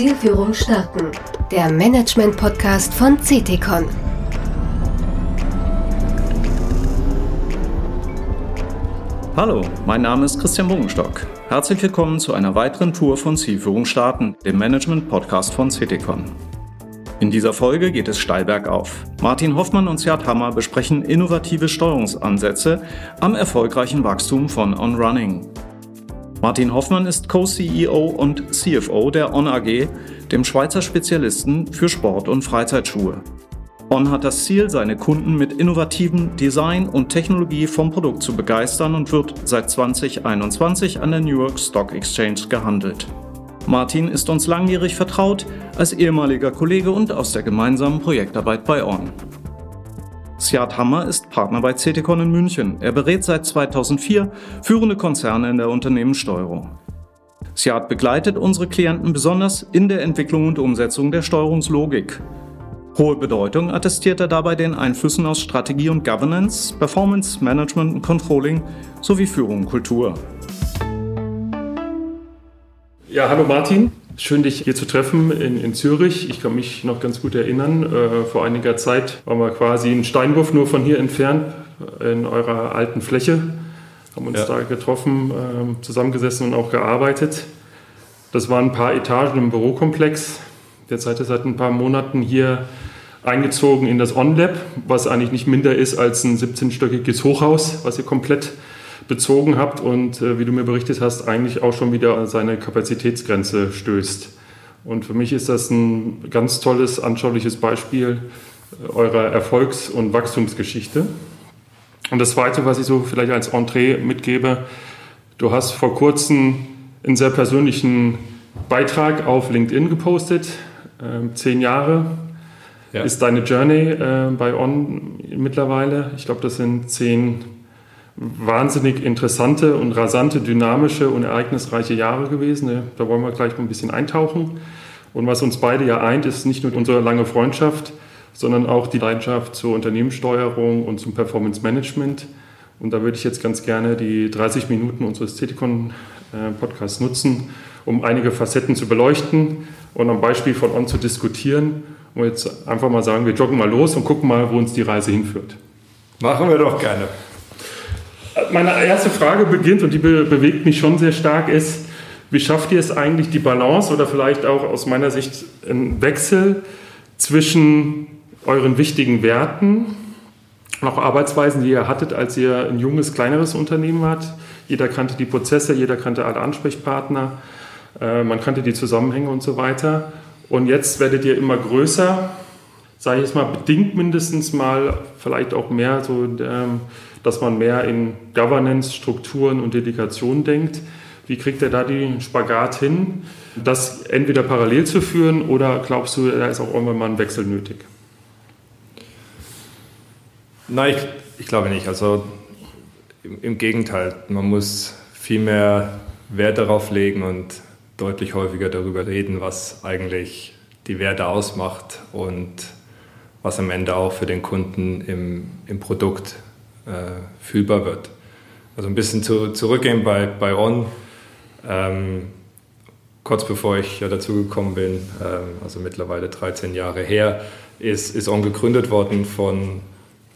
Zielführung starten. Der Management-Podcast von CTCon. Hallo, mein Name ist Christian Bogenstock. Herzlich willkommen zu einer weiteren Tour von Zielführung starten, dem Management-Podcast von CTCon. In dieser Folge geht es steil bergauf. Martin Hoffmann und Siad Hammer besprechen innovative Steuerungsansätze am erfolgreichen Wachstum von On Running. Martin Hoffmann ist Co-CEO und CFO der On AG, dem Schweizer Spezialisten für Sport- und Freizeitschuhe. On hat das Ziel, seine Kunden mit innovativem Design und Technologie vom Produkt zu begeistern und wird seit 2021 an der New York Stock Exchange gehandelt. Martin ist uns langjährig vertraut als ehemaliger Kollege und aus der gemeinsamen Projektarbeit bei On. Siad Hammer ist Partner bei CTCon in München. Er berät seit 2004 führende Konzerne in der Unternehmenssteuerung. Siad begleitet unsere Klienten besonders in der Entwicklung und Umsetzung der Steuerungslogik. Hohe Bedeutung attestiert er dabei den Einflüssen aus Strategie und Governance, Performance Management und Controlling sowie Führung und Kultur. Ja, hallo Martin. Schön, dich hier zu treffen in, in Zürich. Ich kann mich noch ganz gut erinnern. Äh, vor einiger Zeit waren wir quasi einen Steinwurf nur von hier entfernt in eurer alten Fläche. Haben uns ja. da getroffen, äh, zusammengesessen und auch gearbeitet. Das waren ein paar Etagen im Bürokomplex. Derzeit ist seit ein paar Monaten hier eingezogen in das OnLab, was eigentlich nicht minder ist als ein 17-stöckiges Hochhaus, was ihr komplett bezogen habt und äh, wie du mir berichtet hast, eigentlich auch schon wieder an seine Kapazitätsgrenze stößt. Und für mich ist das ein ganz tolles, anschauliches Beispiel äh, eurer Erfolgs- und Wachstumsgeschichte. Und das Zweite, was ich so vielleicht als Entree mitgebe, du hast vor kurzem einen sehr persönlichen Beitrag auf LinkedIn gepostet. Äh, zehn Jahre ja. ist deine Journey äh, bei On mittlerweile. Ich glaube, das sind zehn wahnsinnig interessante und rasante, dynamische und ereignisreiche Jahre gewesen. Ne? Da wollen wir gleich mal ein bisschen eintauchen. Und was uns beide ja eint, ist nicht nur unsere lange Freundschaft, sondern auch die Leidenschaft zur Unternehmenssteuerung und zum Performance Management. Und da würde ich jetzt ganz gerne die 30 Minuten unseres Ceticon-Podcasts nutzen, um einige Facetten zu beleuchten und am Beispiel von On zu diskutieren. Und jetzt einfach mal sagen, wir joggen mal los und gucken mal, wo uns die Reise hinführt. Machen wir doch gerne meine erste Frage beginnt und die be bewegt mich schon sehr stark ist, wie schafft ihr es eigentlich, die Balance oder vielleicht auch aus meiner Sicht einen Wechsel zwischen euren wichtigen Werten und auch Arbeitsweisen, die ihr hattet, als ihr ein junges, kleineres Unternehmen wart? Jeder kannte die Prozesse, jeder kannte alle Ansprechpartner, äh, man kannte die Zusammenhänge und so weiter. Und jetzt werdet ihr immer größer, sage ich jetzt mal, bedingt mindestens mal, vielleicht auch mehr so. Ähm, dass man mehr in Governance, Strukturen und Delegation denkt. Wie kriegt er da den Spagat hin, das entweder parallel zu führen oder glaubst du, da ist auch irgendwann mal ein Wechsel nötig? Nein, ich, ich glaube nicht. Also im, im, Gegenteil, man muss viel mehr Wert darauf legen und deutlich häufiger darüber reden, was eigentlich die Werte ausmacht und was am Ende auch für den Kunden im, im Produkt äh, fühlbar wird. Also ein bisschen zu, zurückgehen bei, bei On. Ähm, kurz bevor ich ja dazugekommen bin, ähm, also mittlerweile 13 Jahre her, ist, ist On gegründet worden von,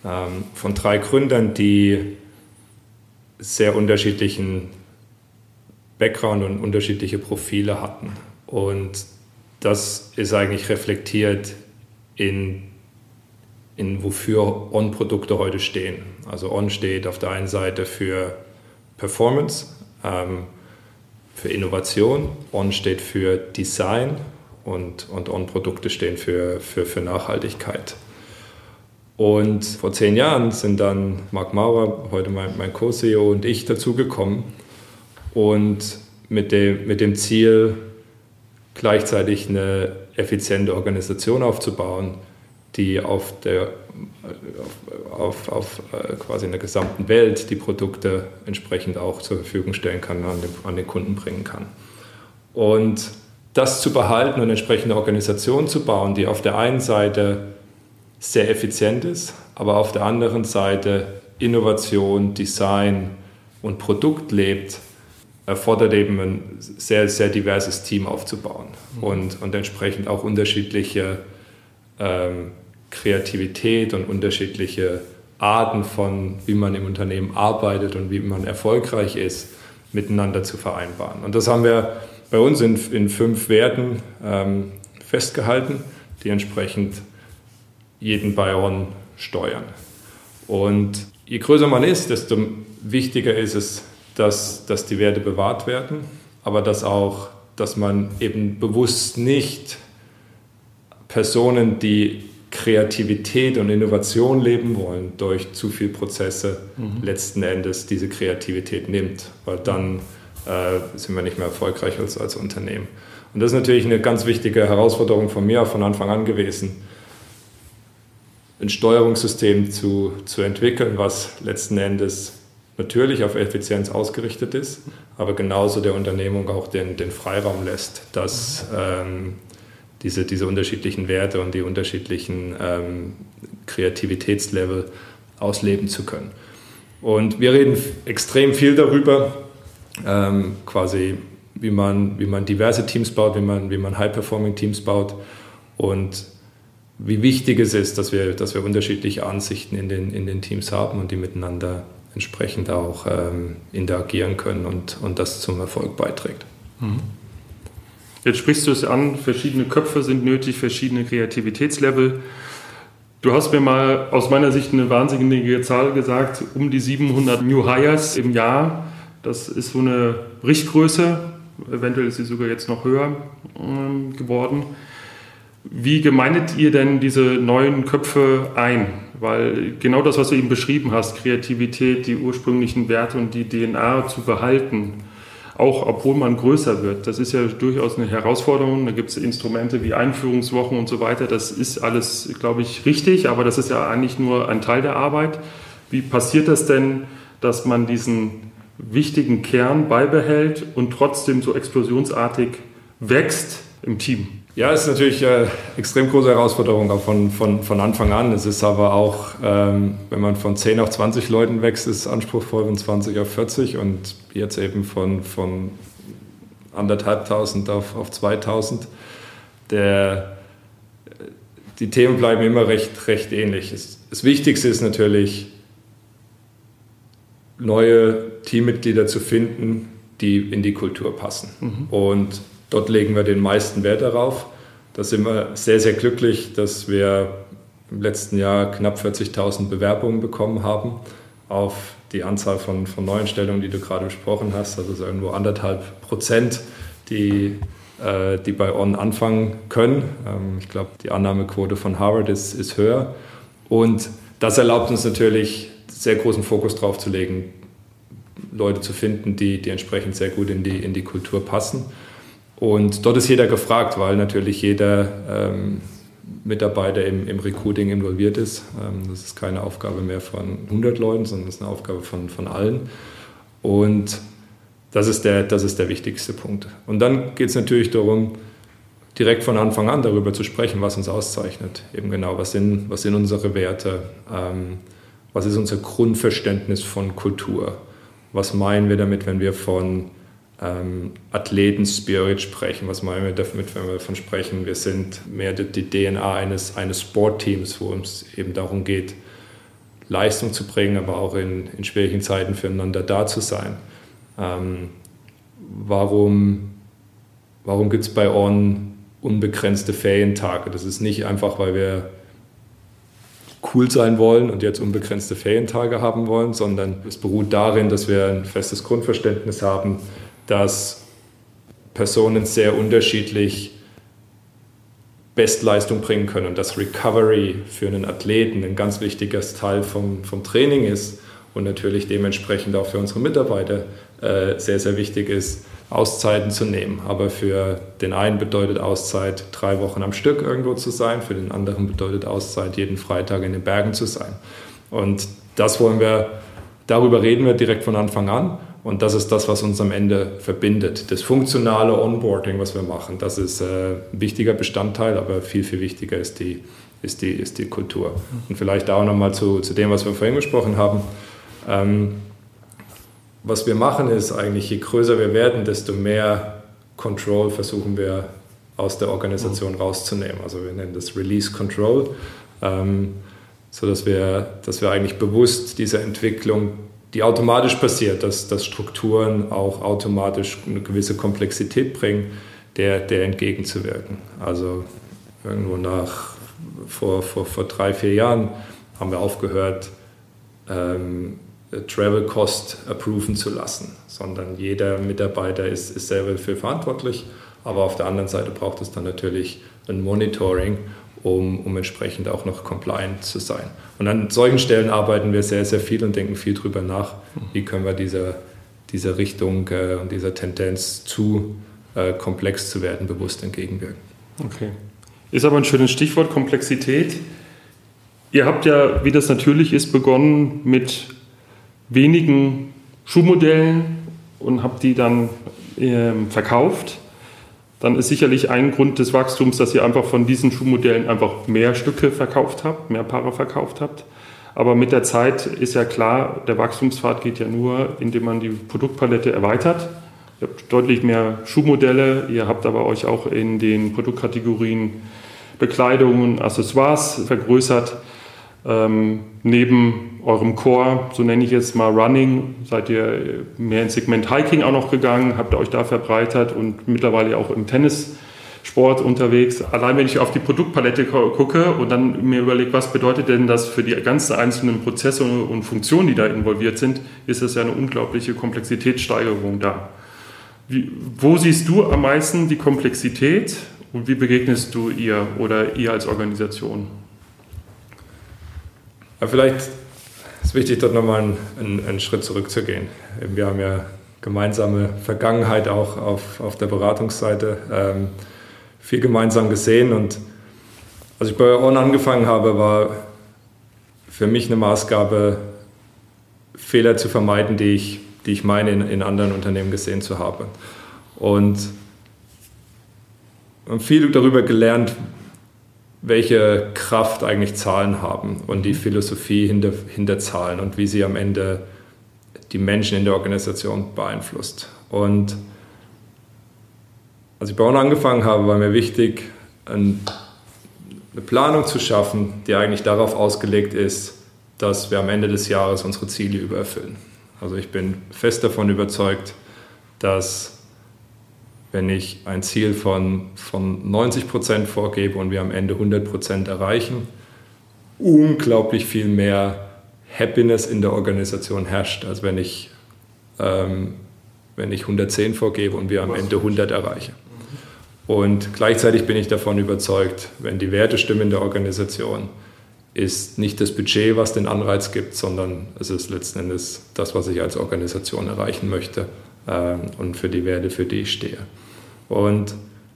ähm, von drei Gründern, die sehr unterschiedlichen Background und unterschiedliche Profile hatten. Und das ist eigentlich reflektiert in in wofür On-Produkte heute stehen. Also On steht auf der einen Seite für Performance, ähm, für Innovation, On steht für Design und, und On-Produkte stehen für, für, für Nachhaltigkeit. Und vor zehn Jahren sind dann Marc Maurer, heute mein, mein Co-CEO und ich dazugekommen und mit dem, mit dem Ziel, gleichzeitig eine effiziente Organisation aufzubauen, die auf der auf, auf, äh, quasi in der gesamten Welt die Produkte entsprechend auch zur Verfügung stellen kann, an den, an den Kunden bringen kann. Und das zu behalten und entsprechende Organisationen zu bauen, die auf der einen Seite sehr effizient ist, aber auf der anderen Seite Innovation, Design und Produkt lebt, erfordert eben ein sehr, sehr diverses Team aufzubauen mhm. und, und entsprechend auch unterschiedliche ähm, Kreativität und unterschiedliche Arten von, wie man im Unternehmen arbeitet und wie man erfolgreich ist, miteinander zu vereinbaren. Und das haben wir bei uns in, in fünf Werten ähm, festgehalten, die entsprechend jeden Bayern steuern. Und je größer man ist, desto wichtiger ist es, dass, dass die Werte bewahrt werden, aber dass auch, dass man eben bewusst nicht Personen, die Kreativität und Innovation leben wollen, durch zu viele Prozesse mhm. letzten Endes diese Kreativität nimmt, weil dann äh, sind wir nicht mehr erfolgreich als, als Unternehmen. Und das ist natürlich eine ganz wichtige Herausforderung von mir von Anfang an gewesen, ein Steuerungssystem zu, zu entwickeln, was letzten Endes natürlich auf Effizienz ausgerichtet ist, aber genauso der Unternehmung auch den, den Freiraum lässt, dass ähm, diese, diese unterschiedlichen Werte und die unterschiedlichen ähm, Kreativitätslevel ausleben zu können. Und wir reden extrem viel darüber, ähm, quasi wie man, wie man diverse Teams baut, wie man, wie man High-Performing-Teams baut und wie wichtig es ist, dass wir, dass wir unterschiedliche Ansichten in den, in den Teams haben und die miteinander entsprechend auch ähm, interagieren können und, und das zum Erfolg beiträgt. Mhm. Jetzt sprichst du es an, verschiedene Köpfe sind nötig, verschiedene Kreativitätslevel. Du hast mir mal aus meiner Sicht eine wahnsinnige Zahl gesagt, um die 700 New Hires im Jahr. Das ist so eine Richtgröße, eventuell ist sie sogar jetzt noch höher ähm, geworden. Wie gemeinet ihr denn diese neuen Köpfe ein? Weil genau das, was du eben beschrieben hast, Kreativität, die ursprünglichen Werte und die DNA zu behalten, auch obwohl man größer wird. Das ist ja durchaus eine Herausforderung. Da gibt es Instrumente wie Einführungswochen und so weiter. Das ist alles, glaube ich, richtig, aber das ist ja eigentlich nur ein Teil der Arbeit. Wie passiert das denn, dass man diesen wichtigen Kern beibehält und trotzdem so explosionsartig wächst im Team? Ja, es ist natürlich eine extrem große Herausforderung auch von, von, von Anfang an. Es ist aber auch, ähm, wenn man von 10 auf 20 Leuten wächst, ist es anspruchsvoll von 20 auf 40 und jetzt eben von, von anderthalbtausend auf, auf 2000. Der, die Themen bleiben immer recht, recht ähnlich. Das, das Wichtigste ist natürlich, neue Teammitglieder zu finden, die in die Kultur passen. Mhm. Und Dort legen wir den meisten Wert darauf. Da sind wir sehr, sehr glücklich, dass wir im letzten Jahr knapp 40.000 Bewerbungen bekommen haben auf die Anzahl von, von neuen Stellungen, die du gerade besprochen hast. Also so irgendwo anderthalb Prozent, die, äh, die bei On anfangen können. Ähm, ich glaube, die Annahmequote von Harvard ist, ist höher. Und das erlaubt uns natürlich, sehr großen Fokus darauf zu legen, Leute zu finden, die, die entsprechend sehr gut in die, in die Kultur passen. Und dort ist jeder gefragt, weil natürlich jeder ähm, Mitarbeiter im, im, Recruiting involviert ist. Ähm, das ist keine Aufgabe mehr von 100 Leuten, sondern das ist eine Aufgabe von, von allen. Und das ist, der, das ist der wichtigste Punkt. Und dann geht es natürlich darum, direkt von Anfang an darüber zu sprechen, was uns auszeichnet. Eben genau, was sind, was sind unsere Werte, ähm, was ist unser Grundverständnis von Kultur, was meinen wir damit, wenn wir von ähm, Athleten-Spirit sprechen. Was meinen wir damit, wenn wir davon sprechen? Wir sind mehr die, DNA eines, eines Sportteams, wo es eben darum geht, Leistung zu bringen, aber auch in, in schwierigen Zeiten füreinander da zu sein. Ähm, warum warum gibt es bei On unbegrenzte Ferientage? Das ist nicht einfach, weil wir cool sein wollen und jetzt unbegrenzte Ferientage haben wollen, sondern es beruht darin, dass wir ein festes Grundverständnis haben, dass Personen sehr unterschiedlich Bestleistung bringen können und dass Recovery für einen Athleten ein ganz wichtiges Teil vom, vom Training ist und natürlich dementsprechend auch für unsere Mitarbeiter äh, sehr, sehr wichtig ist, Auszeiten zu nehmen. Aber für den einen bedeutet Auszeit drei Wochen am Stück irgendwo zu sein, für den anderen bedeutet Auszeit jeden Freitag in den Bergen zu sein. Und das wollen wir, darüber reden wir direkt von Anfang an und das ist das, was uns am Ende verbindet. Das funktionale Onboarding, was wir machen, das ist äh, ein wichtiger Bestandteil, aber viel, viel wichtiger ist die, ist die, ist die Kultur. Und vielleicht auch nochmal zu, zu dem, was wir vorhin gesprochen haben. Ähm, was wir machen ist eigentlich, je größer wir werden, desto mehr Control versuchen wir aus der Organisation mhm. rauszunehmen. Also wir nennen das Release Control, ähm, so dass wir, dass wir eigentlich bewusst diese Entwicklung, die automatisch passiert, dass, dass Strukturen auch automatisch eine gewisse Komplexität bringen, der, der entgegenzuwirken. Also irgendwo nach vor, vor, vor drei, vier Jahren haben wir aufgehört, ähm, Travel Cost approven zu lassen, sondern jeder Mitarbeiter ist, ist selber dafür verantwortlich. Aber auf der anderen Seite braucht es dann natürlich ein Monitoring, um, um entsprechend auch noch compliant zu sein. Und an solchen Stellen arbeiten wir sehr, sehr viel und denken viel darüber nach, wie können wir dieser, dieser Richtung äh, und dieser Tendenz zu äh, komplex zu werden bewusst entgegenwirken. Okay. Ist aber ein schönes Stichwort, Komplexität. Ihr habt ja, wie das natürlich ist, begonnen mit wenigen Schuhmodellen und habe die dann äh, verkauft. Dann ist sicherlich ein Grund des Wachstums, dass ihr einfach von diesen Schuhmodellen einfach mehr Stücke verkauft habt, mehr Paare verkauft habt. Aber mit der Zeit ist ja klar, der Wachstumspfad geht ja nur, indem man die Produktpalette erweitert. Ihr habt deutlich mehr Schuhmodelle, ihr habt aber euch auch in den Produktkategorien Bekleidung und Accessoires vergrößert. Ähm, neben eurem Core, so nenne ich jetzt mal Running, seid ihr mehr ins Segment Hiking auch noch gegangen, habt ihr euch da verbreitert und mittlerweile auch im Tennissport unterwegs. Allein wenn ich auf die Produktpalette gucke und dann mir überlege, was bedeutet denn das für die ganzen einzelnen Prozesse und Funktionen, die da involviert sind, ist das ja eine unglaubliche Komplexitätssteigerung da. Wie, wo siehst du am meisten die Komplexität und wie begegnest du ihr oder ihr als Organisation? Aber vielleicht ist es wichtig, dort nochmal einen, einen, Schritt zurückzugehen. Wir haben ja gemeinsame Vergangenheit auch auf, auf der Beratungsseite, ähm, viel gemeinsam gesehen. Und als ich bei On angefangen habe, war für mich eine Maßgabe, Fehler zu vermeiden, die ich, die ich meine in, in anderen Unternehmen gesehen zu haben. Und viel darüber gelernt, welche Kraft eigentlich Zahlen haben und die Philosophie hinter, hinter Zahlen und wie sie am Ende die Menschen in der Organisation beeinflusst. Und als ich bei uns angefangen habe, war mir wichtig, eine Planung zu schaffen, die eigentlich darauf ausgelegt ist, dass wir am Ende des Jahres unsere Ziele übererfüllen. Also ich bin fest davon überzeugt, dass wenn ich ein Ziel von, von 90 Prozent vorgebe und wir am Ende 100 Prozent erreichen, unglaublich viel mehr Happiness in der Organisation herrscht, als wenn ich, ähm, wenn ich 110 vorgebe und wir am Ende 100 erreichen. Und gleichzeitig bin ich davon überzeugt, wenn die Werte stimmen in der Organisation, ist nicht das Budget, was den Anreiz gibt, sondern es ist letzten Endes das, was ich als Organisation erreichen möchte ähm, und für die Werte, für die ich stehe. Und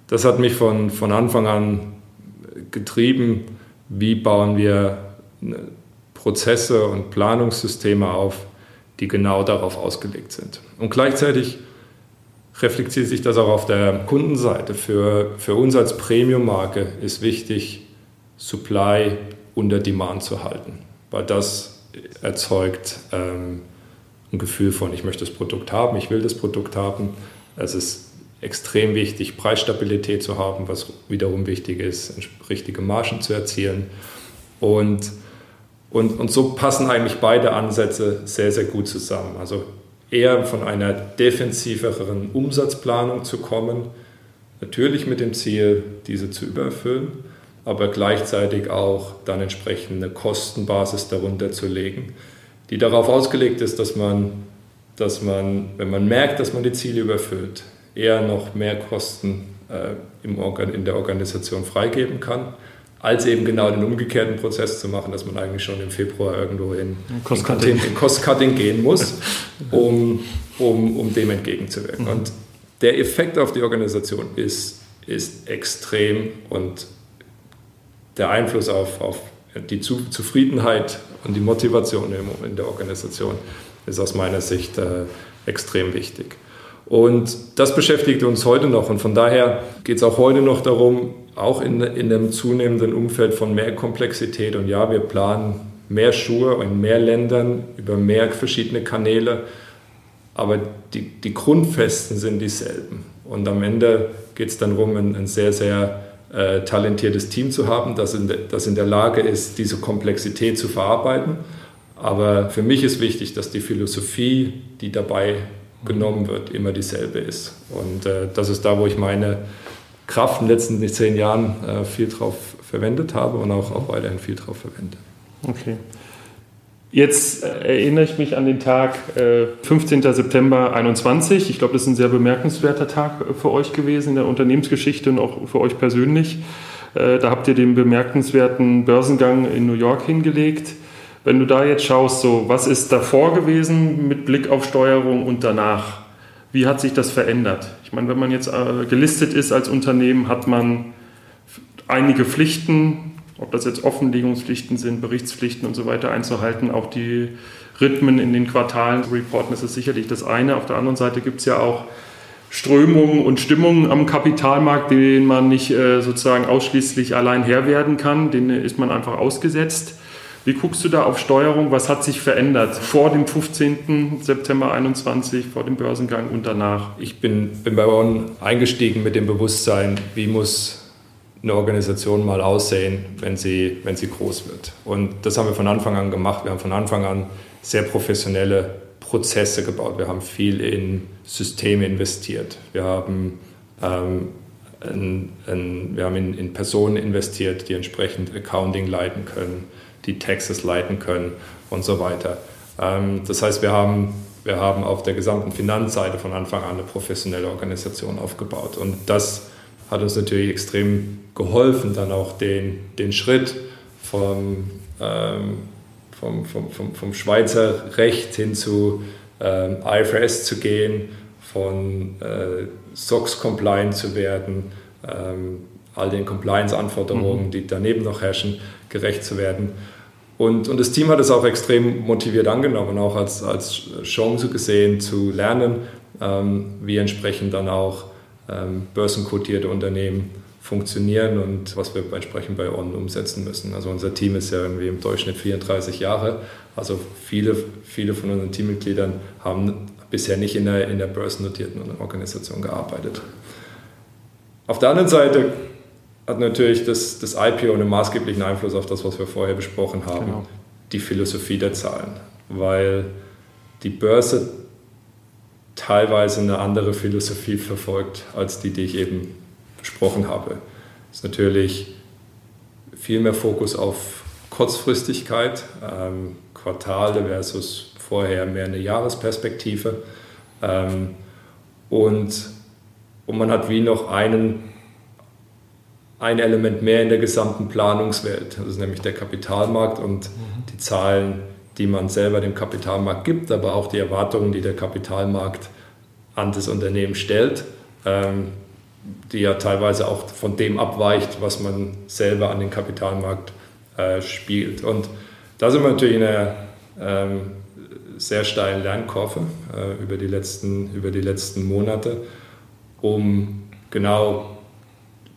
das hat mich von, von Anfang an getrieben, wie bauen wir Prozesse und Planungssysteme auf, die genau darauf ausgelegt sind. Und gleichzeitig reflektiert sich das auch auf der Kundenseite. Für, für uns als Premium-Marke ist wichtig, Supply unter Demand zu halten, weil das erzeugt ähm, ein Gefühl von, ich möchte das Produkt haben, ich will das Produkt haben. Es ist extrem wichtig, Preisstabilität zu haben, was wiederum wichtig ist, richtige Margen zu erzielen. Und, und, und so passen eigentlich beide Ansätze sehr, sehr gut zusammen. Also eher von einer defensiveren Umsatzplanung zu kommen, natürlich mit dem Ziel, diese zu übererfüllen, aber gleichzeitig auch dann entsprechend eine Kostenbasis darunter zu legen, die darauf ausgelegt ist, dass man, dass man, wenn man merkt, dass man die Ziele überfüllt, eher noch mehr Kosten äh, im Organ, in der Organisation freigeben kann, als eben genau den umgekehrten Prozess zu machen, dass man eigentlich schon im Februar irgendwo in, Cost-Cutting. in Cost-Cutting gehen muss, um, um, um dem entgegenzuwirken. Mhm. Und der Effekt auf die Organisation ist, ist extrem und der Einfluss auf, auf die Zufriedenheit und die Motivation in der Organisation ist aus meiner Sicht äh, extrem wichtig. Und das beschäftigt uns heute noch. Und von daher geht es auch heute noch darum, auch in, in einem zunehmenden Umfeld von mehr Komplexität. Und ja, wir planen mehr Schuhe in mehr Ländern über mehr verschiedene Kanäle. aber die, die Grundfesten sind dieselben. Und am Ende geht es dann darum, ein, ein sehr, sehr äh, talentiertes Team zu haben, das in, de, das in der Lage ist, diese Komplexität zu verarbeiten. Aber für mich ist wichtig, dass die Philosophie, die dabei genommen wird, immer dieselbe ist. Und äh, das ist da, wo ich meine Kraft in den letzten zehn Jahren äh, viel drauf verwendet habe und auch, auch weiterhin viel drauf verwende. Okay. Jetzt erinnere ich mich an den Tag äh, 15. September 21. Ich glaube, das ist ein sehr bemerkenswerter Tag äh, für euch gewesen in der Unternehmensgeschichte und auch für euch persönlich. Äh, da habt ihr den bemerkenswerten Börsengang in New York hingelegt. Wenn du da jetzt schaust, so was ist davor gewesen mit Blick auf Steuerung und danach? Wie hat sich das verändert? Ich meine, wenn man jetzt äh, gelistet ist als Unternehmen, hat man einige Pflichten, ob das jetzt Offenlegungspflichten sind, Berichtspflichten und so weiter einzuhalten, auch die Rhythmen in den Quartalen reporten, das ist sicherlich das eine. Auf der anderen Seite gibt es ja auch Strömungen und Stimmungen am Kapitalmarkt, denen man nicht äh, sozusagen ausschließlich allein Herr werden kann, denen ist man einfach ausgesetzt. Wie guckst du da auf Steuerung? Was hat sich verändert vor dem 15. September 21, vor dem Börsengang und danach? Ich bin, bin bei On eingestiegen mit dem Bewusstsein, wie muss eine Organisation mal aussehen, wenn sie, wenn sie groß wird. Und das haben wir von Anfang an gemacht. Wir haben von Anfang an sehr professionelle Prozesse gebaut. Wir haben viel in Systeme investiert. Wir haben, ähm, in, in, wir haben in, in, Personen investiert, die entsprechend Accounting leiten können, die Taxes leiten können und so weiter. Ähm, das heißt, wir haben, wir haben auf der gesamten Finanzseite von Anfang an eine professionelle Organisation aufgebaut. Und das hat uns natürlich extrem geholfen, dann auch den, den Schritt vom, ähm, vom, vom, vom, vom Schweizer Recht hin zu ähm, IFRS zu gehen, von äh, SOX-compliant zu werden, ähm, all den Compliance-Anforderungen, mhm. die daneben noch herrschen, gerecht zu werden. Und, und das Team hat es auch extrem motiviert angenommen, auch als, als Chance gesehen zu lernen, ähm, wie entsprechend dann auch ähm, börsenkotierte Unternehmen funktionieren und was wir entsprechend bei On umsetzen müssen. Also unser Team ist ja irgendwie im Durchschnitt 34 Jahre. Also viele, viele von unseren Teammitgliedern haben bisher nicht in der, in der börsennotierten Organisation gearbeitet. Auf der anderen Seite hat natürlich das, das IPO einen maßgeblichen Einfluss auf das, was wir vorher besprochen haben, genau. die Philosophie der Zahlen. Weil die Börse teilweise eine andere Philosophie verfolgt als die, die ich eben besprochen habe. Es ist natürlich viel mehr Fokus auf Kurzfristigkeit, ähm, Quartale versus vorher mehr eine Jahresperspektive. Ähm, und, und man hat wie noch einen, ein Element mehr in der gesamten Planungswelt. Das ist nämlich der Kapitalmarkt und mhm. die Zahlen, die man selber dem Kapitalmarkt gibt, aber auch die Erwartungen, die der Kapitalmarkt an das Unternehmen stellt, ähm, die ja teilweise auch von dem abweicht, was man selber an den Kapitalmarkt äh, spielt. Und da sind wir natürlich in einer ähm, sehr steilen Lernkurve äh, über, die letzten, über die letzten Monate, um genau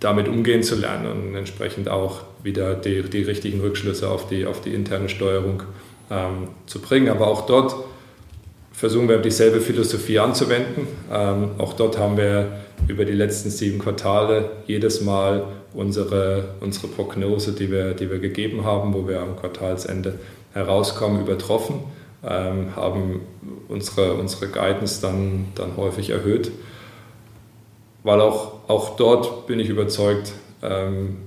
damit umgehen zu lernen und entsprechend auch wieder die, die richtigen Rückschlüsse auf die, auf die interne Steuerung ähm, zu bringen. Aber auch dort versuchen wir dieselbe Philosophie anzuwenden. Ähm, auch dort haben wir über die letzten sieben Quartale jedes Mal unsere, unsere Prognose, die wir, die wir gegeben haben, wo wir am Quartalsende herauskommen, übertroffen, ähm, haben unsere, unsere Guidance dann, dann häufig erhöht. Weil auch, auch dort bin ich überzeugt, ähm,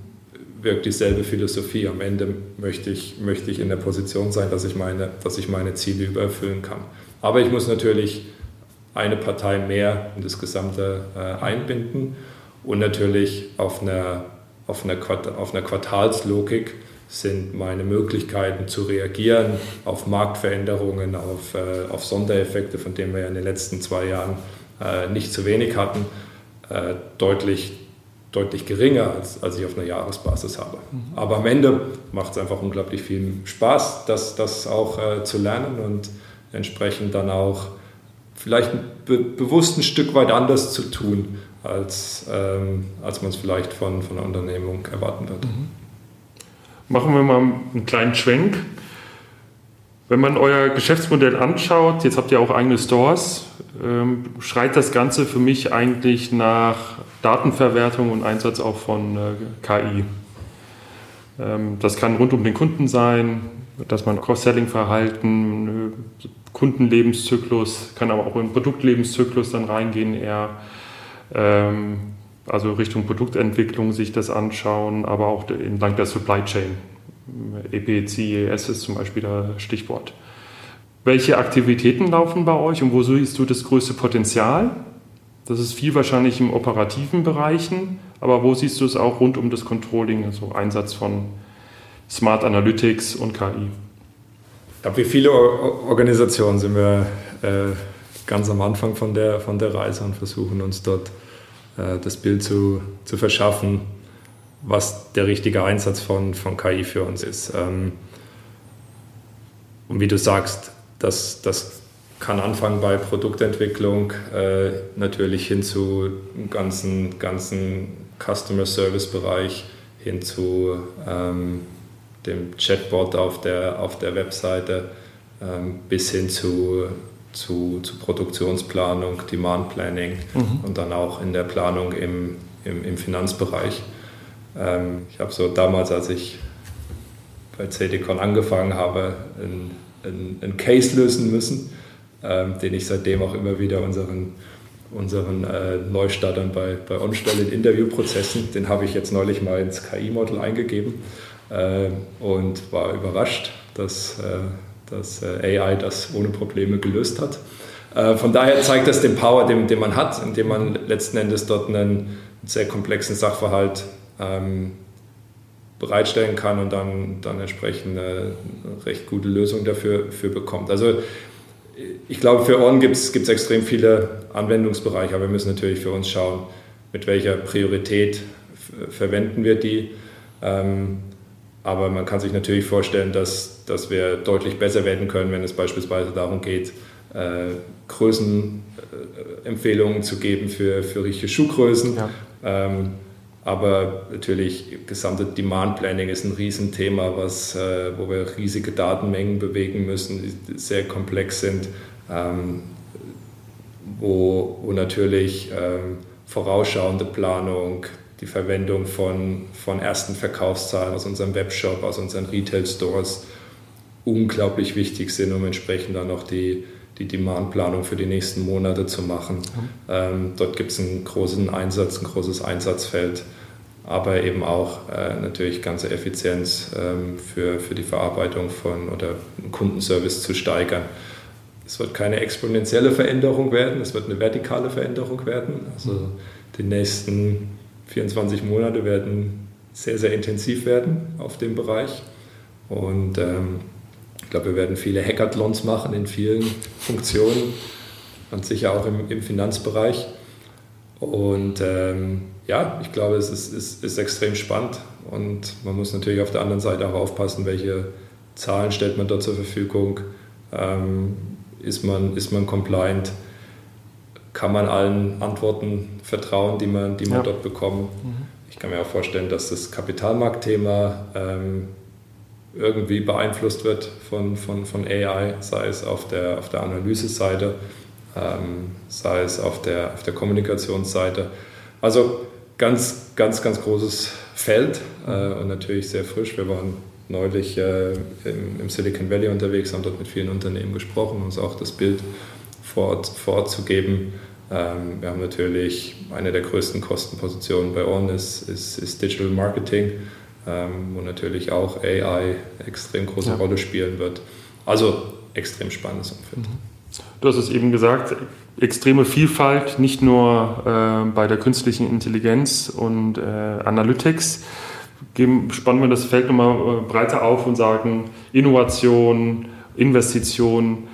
wirkt dieselbe Philosophie. Am Ende möchte ich, möchte ich in der Position sein, dass ich meine, dass ich meine Ziele übererfüllen kann. Aber ich muss natürlich eine Partei mehr in das Gesamte äh, einbinden und natürlich auf einer, auf, einer auf einer Quartalslogik sind meine Möglichkeiten zu reagieren auf Marktveränderungen, auf, äh, auf Sondereffekte, von denen wir ja in den letzten zwei Jahren äh, nicht zu wenig hatten, äh, deutlich, deutlich geringer, als, als ich auf einer Jahresbasis habe. Mhm. Aber am Ende macht es einfach unglaublich viel Spaß, das, das auch äh, zu lernen und entsprechend dann auch vielleicht be bewusst ein Stück weit anders zu tun, als, ähm, als man es vielleicht von, von einer Unternehmung erwarten wird. Mhm. Machen wir mal einen kleinen Schwenk. Wenn man euer Geschäftsmodell anschaut, jetzt habt ihr auch eigene Stores, ähm, schreit das Ganze für mich eigentlich nach Datenverwertung und Einsatz auch von äh, KI. Ähm, das kann rund um den Kunden sein, dass man Cross-Selling-Verhalten, äh, Kundenlebenszyklus, kann aber auch in Produktlebenszyklus dann reingehen, eher ähm, also Richtung Produktentwicklung sich das anschauen, aber auch entlang der Supply Chain. EPCES ist zum Beispiel das Stichwort. Welche Aktivitäten laufen bei euch und wo siehst du das größte Potenzial? Das ist viel wahrscheinlich im operativen Bereichen, aber wo siehst du es auch rund um das Controlling, also Einsatz von Smart Analytics und KI? Ich glaube, wie viele Organisationen sind wir äh, ganz am Anfang von der, von der Reise und versuchen uns dort äh, das Bild zu, zu verschaffen, was der richtige Einsatz von, von KI für uns ist. Ähm, und wie du sagst, das, das kann anfangen bei Produktentwicklung, äh, natürlich hin zu ganzen, ganzen Customer Service Bereich, hin zu ähm, dem Chatbot auf der, auf der Webseite, ähm, bis hin zu, zu, zu Produktionsplanung, Demand Planning mhm. und dann auch in der Planung im, im, im Finanzbereich. Ähm, ich habe so damals, als ich bei CDCon angefangen habe, einen Case lösen müssen, ähm, den ich seitdem auch immer wieder unseren, unseren äh, Neustartern bei, bei OnStelle in Interviewprozessen, den habe ich jetzt neulich mal ins KI-Model eingegeben äh, und war überrascht, dass, äh, dass äh, AI das ohne Probleme gelöst hat. Äh, von daher zeigt das den Power, den, den man hat, indem man letzten Endes dort einen sehr komplexen Sachverhalt ähm, bereitstellen kann und dann, dann entsprechend eine recht gute Lösung dafür für bekommt. Also ich glaube, für On gibt es extrem viele Anwendungsbereiche, aber wir müssen natürlich für uns schauen, mit welcher Priorität verwenden wir die. Ähm, aber man kann sich natürlich vorstellen, dass, dass wir deutlich besser werden können, wenn es beispielsweise darum geht, äh, Größenempfehlungen zu geben für, für richtige Schuhgrößen. Ja. Ähm, aber natürlich, gesamte Demand Planning ist ein Riesenthema, was, äh, wo wir riesige Datenmengen bewegen müssen, die sehr komplex sind, ähm, wo, wo natürlich ähm, vorausschauende Planung, die Verwendung von, von ersten Verkaufszahlen aus unserem Webshop, aus unseren Retail-Stores unglaublich wichtig sind, um entsprechend dann auch die, die Demandplanung für die nächsten Monate zu machen. Mhm. Ähm, dort gibt es einen großen Einsatz, ein großes Einsatzfeld, aber eben auch äh, natürlich ganze Effizienz ähm, für, für die Verarbeitung von oder Kundenservice zu steigern. Es wird keine exponentielle Veränderung werden, es wird eine vertikale Veränderung werden. Also mhm. die nächsten 24 Monate werden sehr, sehr intensiv werden auf dem Bereich. Und ähm, glaube, wir werden viele Hackathons machen in vielen Funktionen und sicher auch im, im Finanzbereich. Und ähm, ja, ich glaube, es ist, ist, ist, extrem spannend und man muss natürlich auf der anderen Seite auch aufpassen, welche Zahlen stellt man dort zur Verfügung. Ähm, ist, man, ist man compliant? Kann man allen Antworten vertrauen, die man, die man ja. dort bekommt? Mhm. Ich kann mir auch vorstellen, dass das Kapitalmarktthema ähm, irgendwie beeinflusst wird von, von, von AI, sei es auf der, auf der Analyseseite, ähm, sei es auf der, auf der Kommunikationsseite. Also ganz, ganz, ganz großes Feld äh, und natürlich sehr frisch. Wir waren neulich äh, im, im, Silicon Valley unterwegs, haben dort mit vielen Unternehmen gesprochen, uns auch das Bild vor Ort, vor Ort zu geben. Ähm, wir haben natürlich eine der größten Kostenpositionen bei On ist, ist, ist Digital Marketing ähm, wo natürlich auch AI extrem große ja. Rolle spielen wird. Also extrem spannendes Umfeld. Mhm. Du hast es eben gesagt, extreme Vielfalt, nicht nur äh, bei der künstlichen Intelligenz und äh, Analytics. Geben, spannen wir das Feld nochmal äh, breiter auf und sagen Innovation, Investition.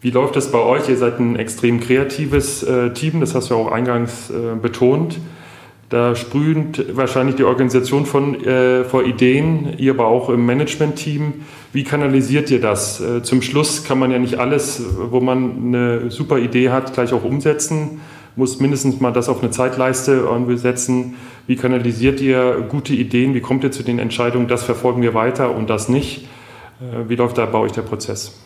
Wie läuft das bei euch? Ihr seid ein extrem kreatives äh, Team, das hast du auch eingangs äh, betont. Da sprüht wahrscheinlich die Organisation von, äh, vor Ideen, ihr aber auch im Management-Team. Wie kanalisiert ihr das? Äh, zum Schluss kann man ja nicht alles, wo man eine super Idee hat, gleich auch umsetzen. Muss mindestens mal das auf eine Zeitleiste setzen. Wie kanalisiert ihr gute Ideen? Wie kommt ihr zu den Entscheidungen, das verfolgen wir weiter und das nicht? Äh, wie läuft da bei euch der Prozess?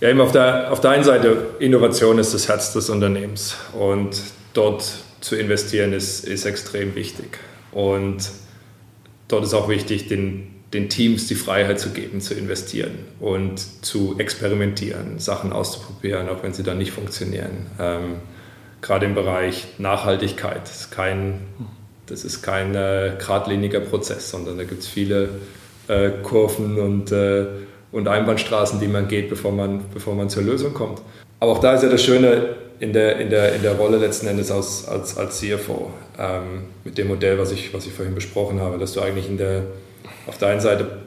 Ja, eben auf der, auf der einen Seite, Innovation ist das Herz des Unternehmens und dort zu investieren ist, ist extrem wichtig. Und dort ist auch wichtig, den, den Teams die Freiheit zu geben, zu investieren und zu experimentieren, Sachen auszuprobieren, auch wenn sie dann nicht funktionieren. Ähm, gerade im Bereich Nachhaltigkeit. Das ist kein, das ist kein äh, geradliniger Prozess, sondern da gibt es viele äh, Kurven und, äh, und Einbahnstraßen, die man geht, bevor man, bevor man zur Lösung kommt. Aber auch da ist ja das Schöne in der, in der, in der Rolle letzten Endes als, als, als CFO, ähm, mit dem Modell, was ich, was ich vorhin besprochen habe, dass du eigentlich in der, auf der einen Seite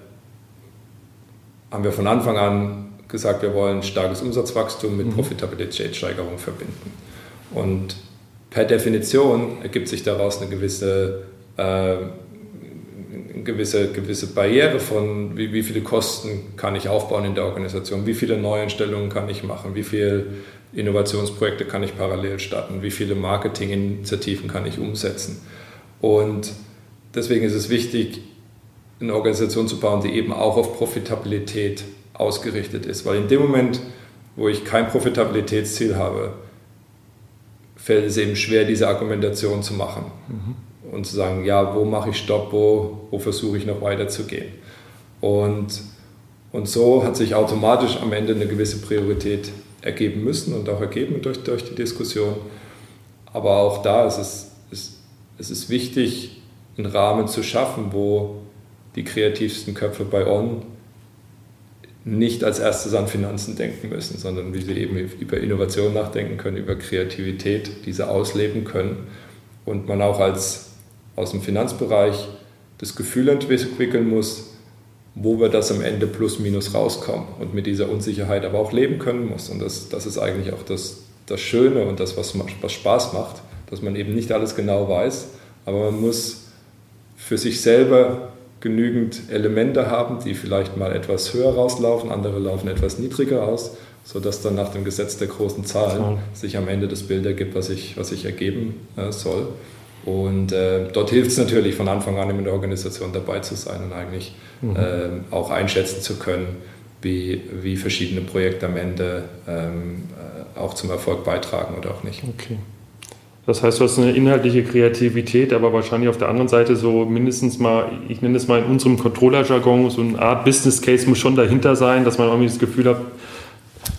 haben wir von Anfang an gesagt, wir wollen starkes Umsatzwachstum mit mhm. Profitabilitätssteigerung verbinden. Und per Definition ergibt sich daraus eine gewisse, äh, eine gewisse, gewisse Barriere von, wie, wie viele Kosten kann ich aufbauen in der Organisation, wie viele Neueinstellungen kann ich machen, wie viele Innovationsprojekte kann ich parallel starten, wie viele Marketinginitiativen kann ich umsetzen. Und deswegen ist es wichtig, eine Organisation zu bauen, die eben auch auf Profitabilität ausgerichtet ist. Weil in dem Moment, wo ich kein Profitabilitätsziel habe, fällt es eben schwer, diese Argumentation zu machen mhm. und zu sagen, ja, wo mache ich Stopp, wo, wo versuche ich noch weiterzugehen. Und, und so hat sich automatisch am Ende eine gewisse Priorität ergeben müssen und auch ergeben durch, durch die Diskussion. Aber auch da ist es, ist, es ist wichtig, einen Rahmen zu schaffen, wo die kreativsten Köpfe bei On nicht als erstes an Finanzen denken müssen, sondern wie sie eben über Innovation nachdenken können, über Kreativität, diese ausleben können und man auch als aus dem Finanzbereich das Gefühl entwickeln muss, wo wir das am Ende plus minus rauskommen und mit dieser Unsicherheit aber auch leben können muss. Und das, das ist eigentlich auch das, das Schöne und das, was, was Spaß macht, dass man eben nicht alles genau weiß, aber man muss für sich selber genügend Elemente haben, die vielleicht mal etwas höher rauslaufen, andere laufen etwas niedriger aus, sodass dann nach dem Gesetz der großen Zahlen sich am Ende das Bild ergibt, was sich was ich ergeben äh, soll. Und äh, dort hilft es natürlich von Anfang an in der Organisation dabei zu sein und eigentlich mhm. äh, auch einschätzen zu können, wie, wie verschiedene Projekte am Ende ähm, äh, auch zum Erfolg beitragen oder auch nicht. Okay. Das heißt, du hast eine inhaltliche Kreativität, aber wahrscheinlich auf der anderen Seite so mindestens mal, ich nenne es mal in unserem Controller-Jargon, so eine Art Business Case muss schon dahinter sein, dass man irgendwie das Gefühl hat,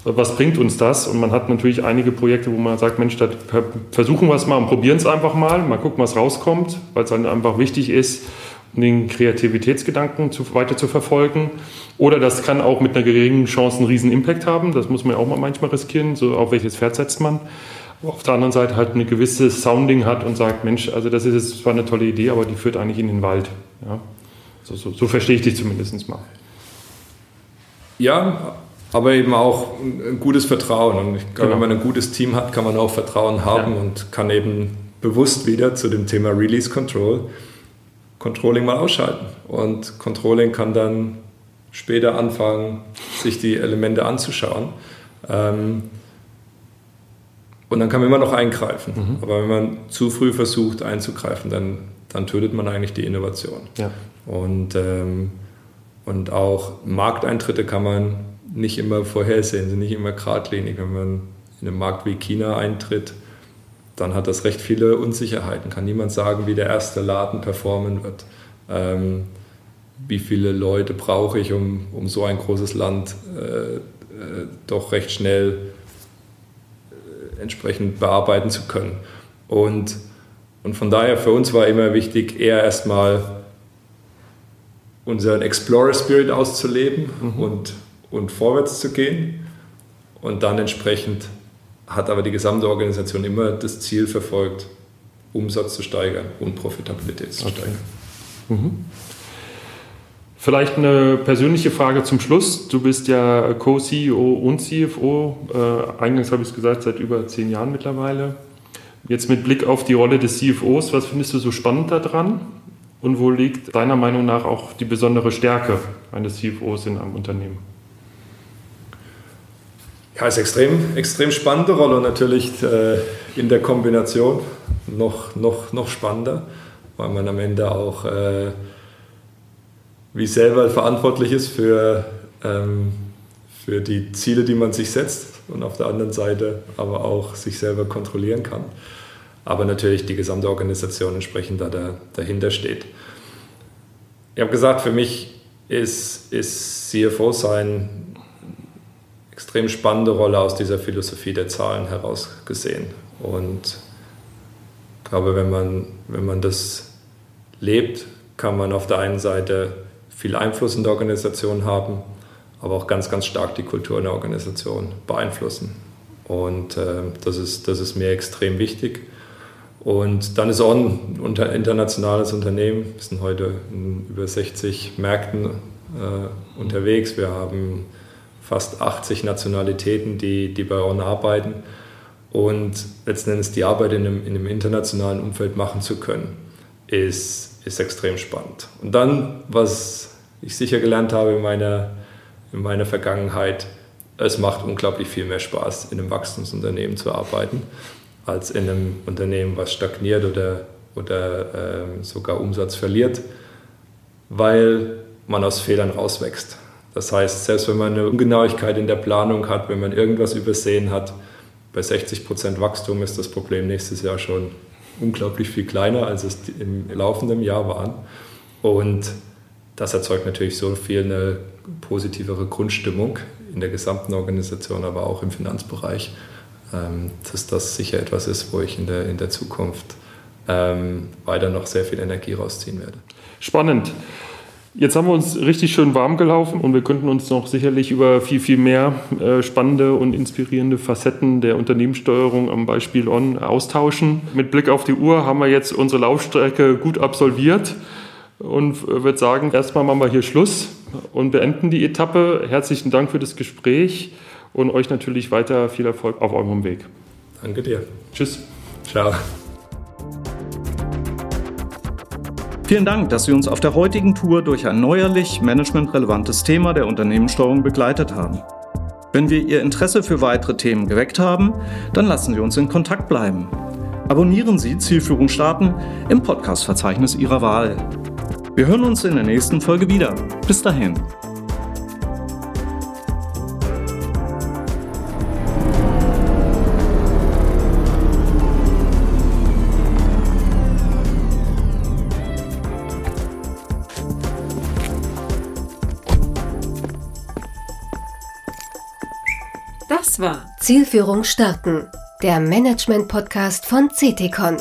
was bringt uns das? Und man hat natürlich einige Projekte, wo man sagt, Mensch, da versuchen wir es mal und probieren es einfach mal, mal gucken, was rauskommt, weil es dann einfach wichtig ist, den Kreativitätsgedanken zu, weiter zu verfolgen. Oder das kann auch mit einer geringen Chance einen riesen Impact haben. Das muss man ja auch mal manchmal riskieren. So auf welches Pferd setzt man? auf der anderen Seite halt eine gewisse Sounding hat und sagt, Mensch, also das ist jetzt zwar eine tolle Idee, aber die führt eigentlich in den Wald. Ja? So, so, so verstehe ich dich zumindest mal. Ja, aber eben auch ein gutes Vertrauen. Und ich glaube, genau. wenn man ein gutes Team hat, kann man auch Vertrauen haben ja. und kann eben bewusst wieder zu dem Thema Release Control Controlling mal ausschalten. Und Controlling kann dann später anfangen, sich die Elemente anzuschauen. Ähm, und dann kann man immer noch eingreifen. Mhm. Aber wenn man zu früh versucht einzugreifen, dann, dann tötet man eigentlich die Innovation. Ja. Und, ähm, und auch Markteintritte kann man nicht immer vorhersehen, sind nicht immer geradlinig. Wenn man in einen Markt wie China eintritt, dann hat das recht viele Unsicherheiten. Kann niemand sagen, wie der erste Laden performen wird. Ähm, wie viele Leute brauche ich, um, um so ein großes Land äh, äh, doch recht schnell entsprechend bearbeiten zu können. Und, und von daher für uns war immer wichtig, eher erstmal unseren Explorer Spirit auszuleben mhm. und, und vorwärts zu gehen. Und dann entsprechend hat aber die gesamte Organisation immer das Ziel verfolgt, Umsatz zu steigern und Profitabilität zu okay. steigern. Mhm. Vielleicht eine persönliche Frage zum Schluss. Du bist ja Co-CEO und CFO, äh, eingangs habe ich es gesagt, seit über zehn Jahren mittlerweile. Jetzt mit Blick auf die Rolle des CFOs, was findest du so spannend daran? Und wo liegt deiner Meinung nach auch die besondere Stärke eines CFOs in einem Unternehmen? Ja, ist extrem, extrem spannende Rolle und natürlich äh, in der Kombination noch, noch, noch spannender, weil man am Ende auch äh, wie selber verantwortlich ist für, ähm, für die Ziele, die man sich setzt und auf der anderen Seite aber auch sich selber kontrollieren kann. Aber natürlich die gesamte Organisation entsprechend da, da dahinter steht. Ich habe gesagt, für mich ist, ist CFO sein extrem spannende Rolle aus dieser Philosophie der Zahlen heraus gesehen. Und ich glaube, wenn man, wenn man das lebt, kann man auf der einen Seite viel Einfluss in der Organisation haben, aber auch ganz, ganz stark die Kultur in der Organisation beeinflussen. Und äh, das, ist, das ist mir extrem wichtig. Und dann ist On ein internationales Unternehmen. Wir sind heute in über 60 Märkten äh, unterwegs. Wir haben fast 80 Nationalitäten, die, die bei On arbeiten. Und letzten Endes die Arbeit in einem, in einem internationalen Umfeld machen zu können, ist, ist extrem spannend. Und dann, was ich sicher gelernt habe in meiner, in meiner Vergangenheit, es macht unglaublich viel mehr Spaß, in einem Wachstumsunternehmen zu arbeiten, als in einem Unternehmen, was stagniert oder, oder äh, sogar Umsatz verliert, weil man aus Fehlern rauswächst. Das heißt, selbst wenn man eine Ungenauigkeit in der Planung hat, wenn man irgendwas übersehen hat, bei 60 Prozent Wachstum ist das Problem nächstes Jahr schon unglaublich viel kleiner, als es im laufenden Jahr war. Und das erzeugt natürlich so viel eine positivere Grundstimmung in der gesamten Organisation, aber auch im Finanzbereich, ähm, dass das sicher etwas ist, wo ich in der, in der Zukunft ähm, weiter noch sehr viel Energie rausziehen werde. Spannend. Jetzt haben wir uns richtig schön warm gelaufen und wir könnten uns noch sicherlich über viel, viel mehr äh, spannende und inspirierende Facetten der Unternehmenssteuerung am Beispiel On austauschen. Mit Blick auf die Uhr haben wir jetzt unsere Laufstrecke gut absolviert und würde sagen, erstmal machen wir hier Schluss und beenden die Etappe. Herzlichen Dank für das Gespräch und euch natürlich weiter viel Erfolg auf eurem Weg. Danke dir. Tschüss. Ciao. Vielen Dank, dass Sie uns auf der heutigen Tour durch ein neuerlich managementrelevantes Thema der Unternehmenssteuerung begleitet haben. Wenn wir Ihr Interesse für weitere Themen geweckt haben, dann lassen Sie uns in Kontakt bleiben. Abonnieren Sie Zielführung starten im Podcast-Verzeichnis Ihrer Wahl. Wir hören uns in der nächsten Folge wieder. Bis dahin. Zielführung starten, der Management-Podcast von CTCon.